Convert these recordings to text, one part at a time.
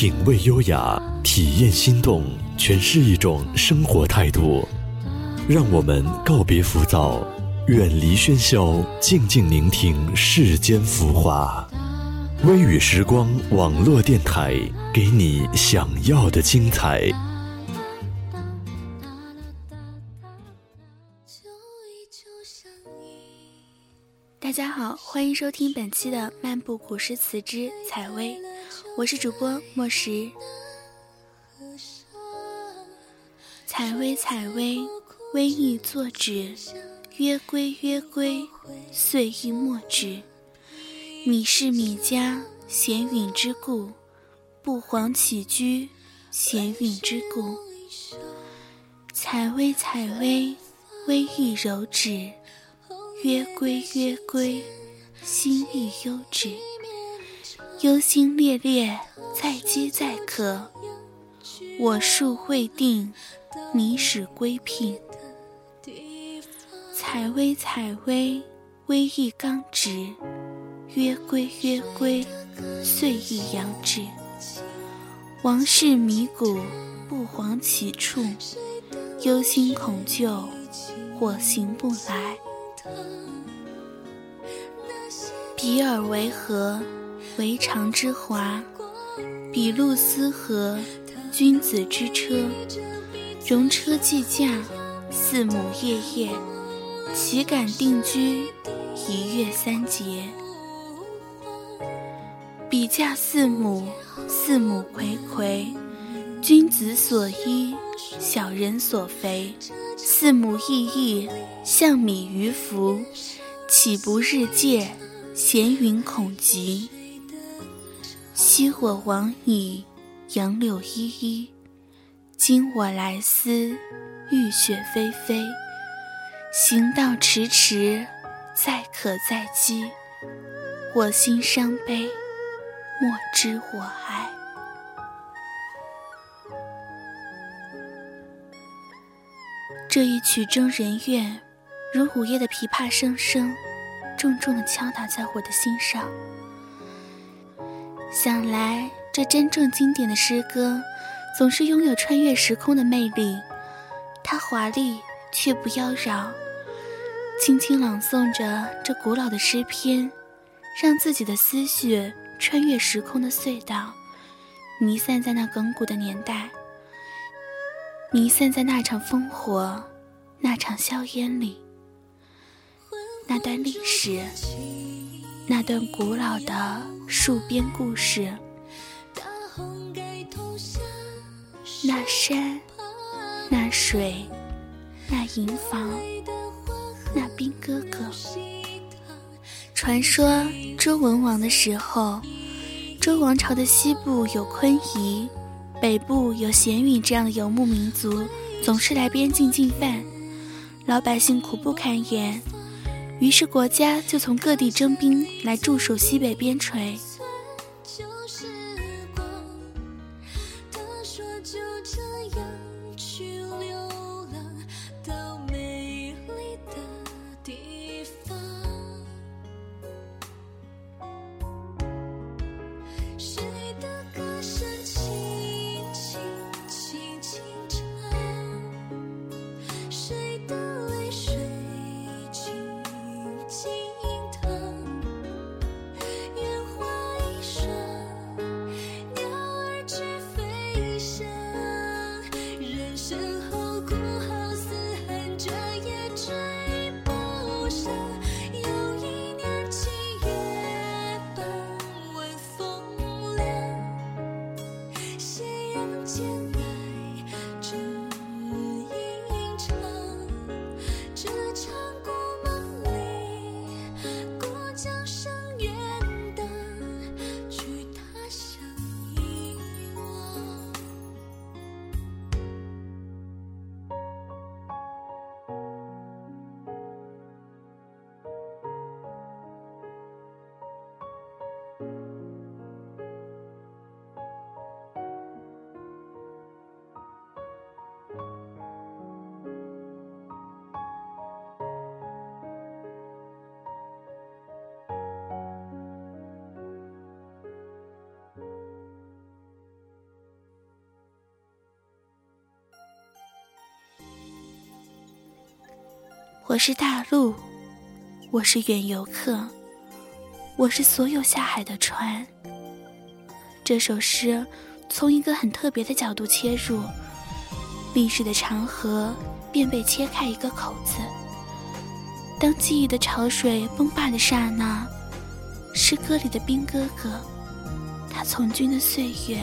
品味优雅，体验心动，诠释一种生活态度。让我们告别浮躁，远离喧嚣，静静聆听世间浮华。微雨时光网络电台，给你想要的精彩。大家好，欢迎收听本期的《漫步古诗词之采薇》，我是主播莫石。采薇，采薇，微意作止。约归，约归，岁意莫止。米是米家，闲允之故；不遑起居，闲允之故。采薇，采薇，微意柔止。约归，约归，心意悠止。忧心烈烈，在饥在渴。我数未定，你始归聘。采薇，采薇，微意刚直。约归，约归，岁意扬止。王事迷谷，不遑起处。忧心恐旧，我行不来。比尔为何？为常之华。比路斯何？君子之车。戎车既驾，四母夜夜。岂敢定居？一月三节。比驾四母，四母睽睽。君子所依，小人所肥。四母翼翼，象米于服。岂不日戒？闲云恐极。昔我往矣，杨柳依依。今我来思，雨雪霏霏。行道迟迟，载渴载饥。我心伤悲，莫知我哀。这一曲中人怨，如午夜的琵琶声声，重重的敲打在我的心上。想来，这真正经典的诗歌，总是拥有穿越时空的魅力。它华丽却不妖娆，轻轻朗诵着这古老的诗篇，让自己的思绪穿越时空的隧道，弥散在那亘古的年代。弥散在那场烽火、那场硝烟里，那段历史，那段古老的戍边故事，那山，那水，那营房，那兵哥哥。传说周文王的时候，周王朝的西部有昆夷。北部有鲜允这样的游牧民族，总是来边境进犯，老百姓苦不堪言。于是国家就从各地征兵来驻守西北边陲。我是大陆，我是远游客，我是所有下海的船。这首诗从一个很特别的角度切入，历史的长河便被切开一个口子。当记忆的潮水崩坝的刹那，诗歌里的兵哥哥，他从军的岁月，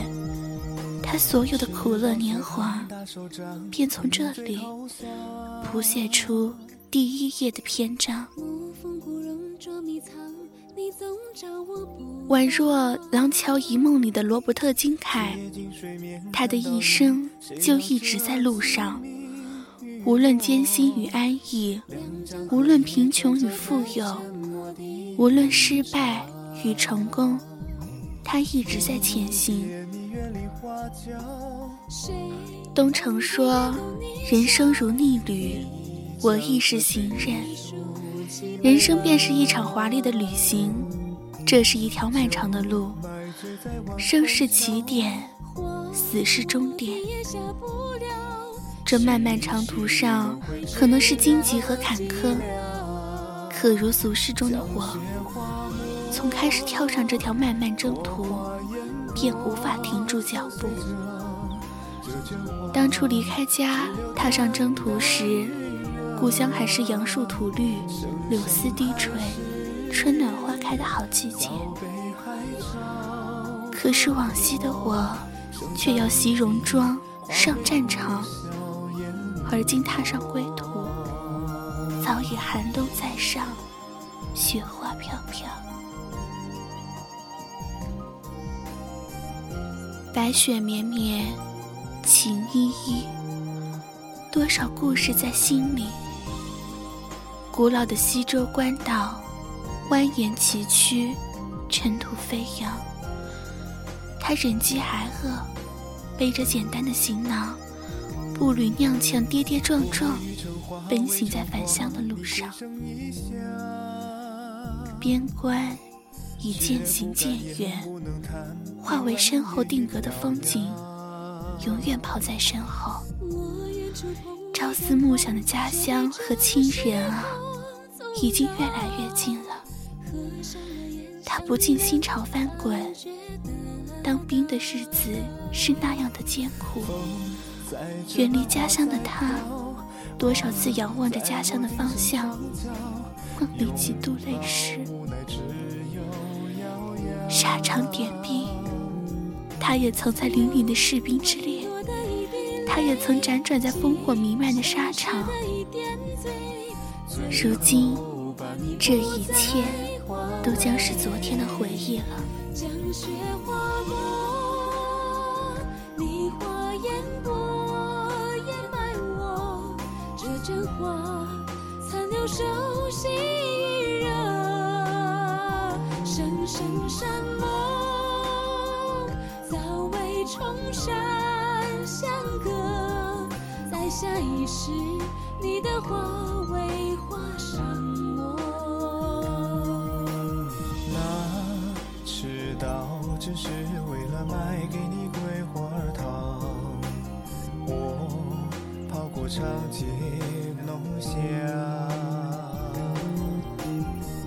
他所有的苦乐年华，便从这里谱写出。第一页的篇章，宛若廊桥遗梦里的罗伯特金凯，他的一生就一直在路上，无论艰辛与安逸，无论贫穷与富有，无论失败与成功，他一直在前行。东城说：“人生如逆旅。”我亦是行人，人生便是一场华丽的旅行，这是一条漫长的路，生是起点，死是终点。这漫漫长途上，可能是荆棘和坎坷，可如俗世中的我，从开始跳上这条漫漫征途，便无法停住脚步。当初离开家，踏上征途时。故乡还是杨树吐绿，柳丝低垂，春暖花开的好季节。可是往昔的我，却要袭戎装上战场，而今踏上归途，早已寒冬在上，雪花飘飘。白雪绵绵，情依依，多少故事在心里。古老的西周官道，蜿蜒崎岖，尘土飞扬。他忍饥挨饿，背着简单的行囊，步履踉跄，跌跌撞撞，奔行在返乡的路上。边关已渐行渐远，化为身后定格的风景，永远抛在身后。朝思暮想的家乡和亲人啊！已经越来越近了，他不禁心潮翻滚。当兵的日子是那样的艰苦，远离家乡的他，多少次仰望着家乡的方向，梦里几度泪湿。沙场点兵，他也曾在凛凛的士兵之列，他也曾辗转在烽火弥漫的沙场。如今，这一切都将是昨天的回忆了。将雪花落，你花烟波，掩埋我。这真话，残留熟悉余热。声声山盟，早为重山相隔。在下一世，你的花为花上墨话。是为了买给你桂花糖，我跑过长街弄巷，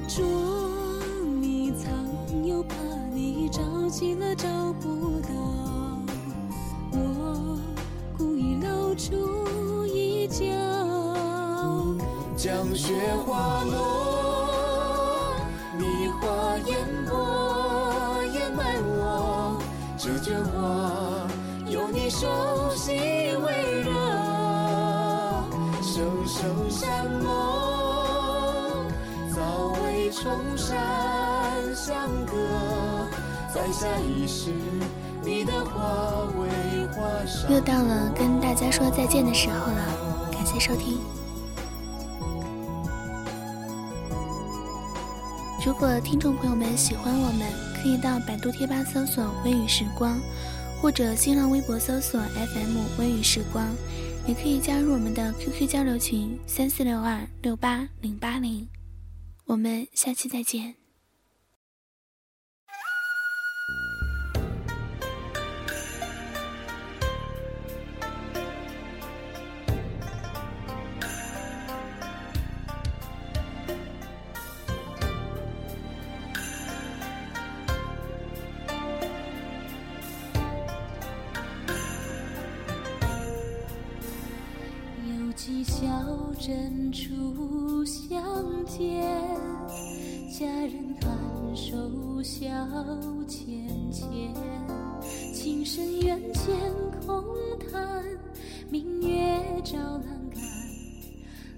捉迷藏又怕你着急了找不到，我故意露出一角，将雪花落，有你手心微热，声声山盟早为重山相隔，在下一世你的花为花上。又到了跟大家说再见的时候了，感谢收听。如果听众朋友们喜欢我们。可以到百度贴吧搜索“微雨时光”，或者新浪微博搜索 “FM 微雨时光”，也可以加入我们的 QQ 交流群三四六二六八零八零。我们下期再见。深处相见，佳人颔首笑浅浅，情深缘浅空谈，明月照栏杆，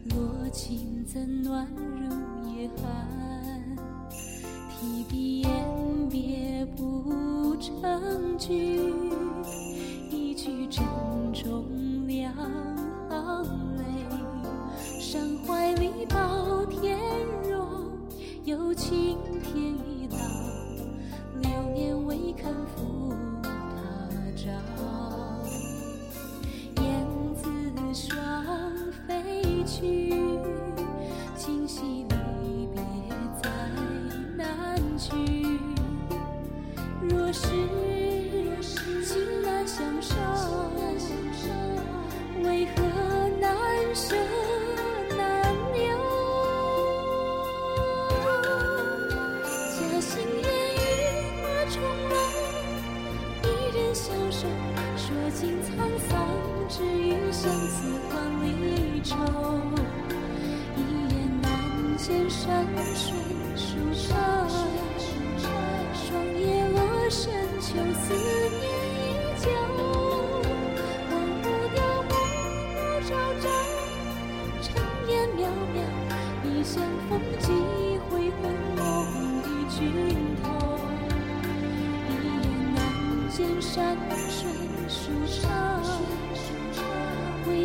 落情怎暖如夜寒？提笔言别不成句，一句珍重两天荣，有情天亦老，流年未肯负他朝。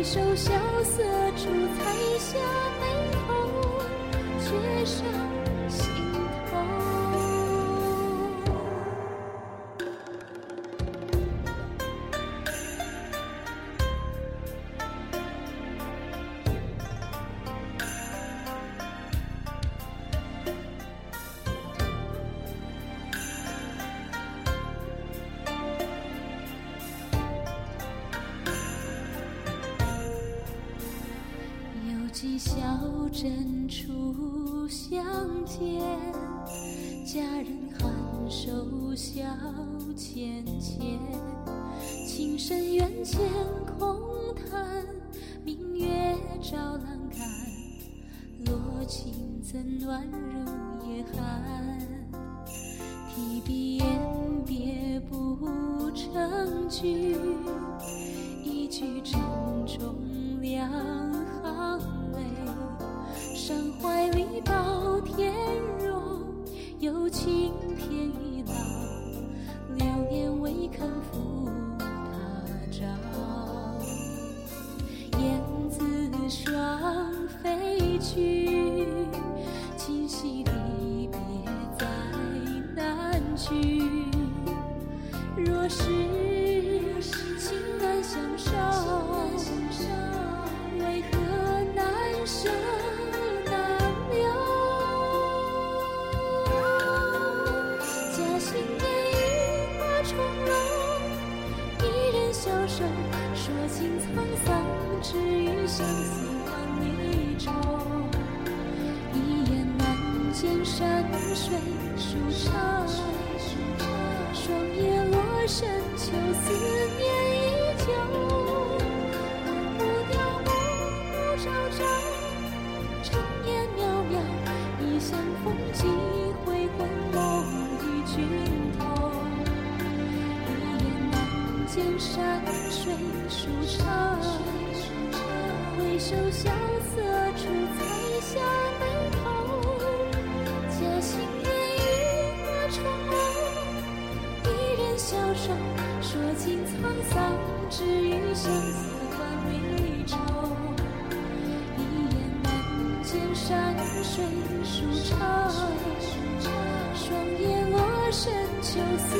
手相镇初相见，佳人颔首笑浅浅，情深缘浅空谈，明月照栏杆，落情怎暖如夜寒？提笔言别不成句，一句珍重两行。到天若，有情天亦老，流年未肯复沧桑，只余相思换离愁。一眼难见山水舒畅，霜叶落深秋，思回首萧瑟处，彩霞眉头。佳兴烟雨花重楼，一人消瘦，说尽沧桑，只余相思换离愁。一夜难见山水舒畅，双眼落深秋，思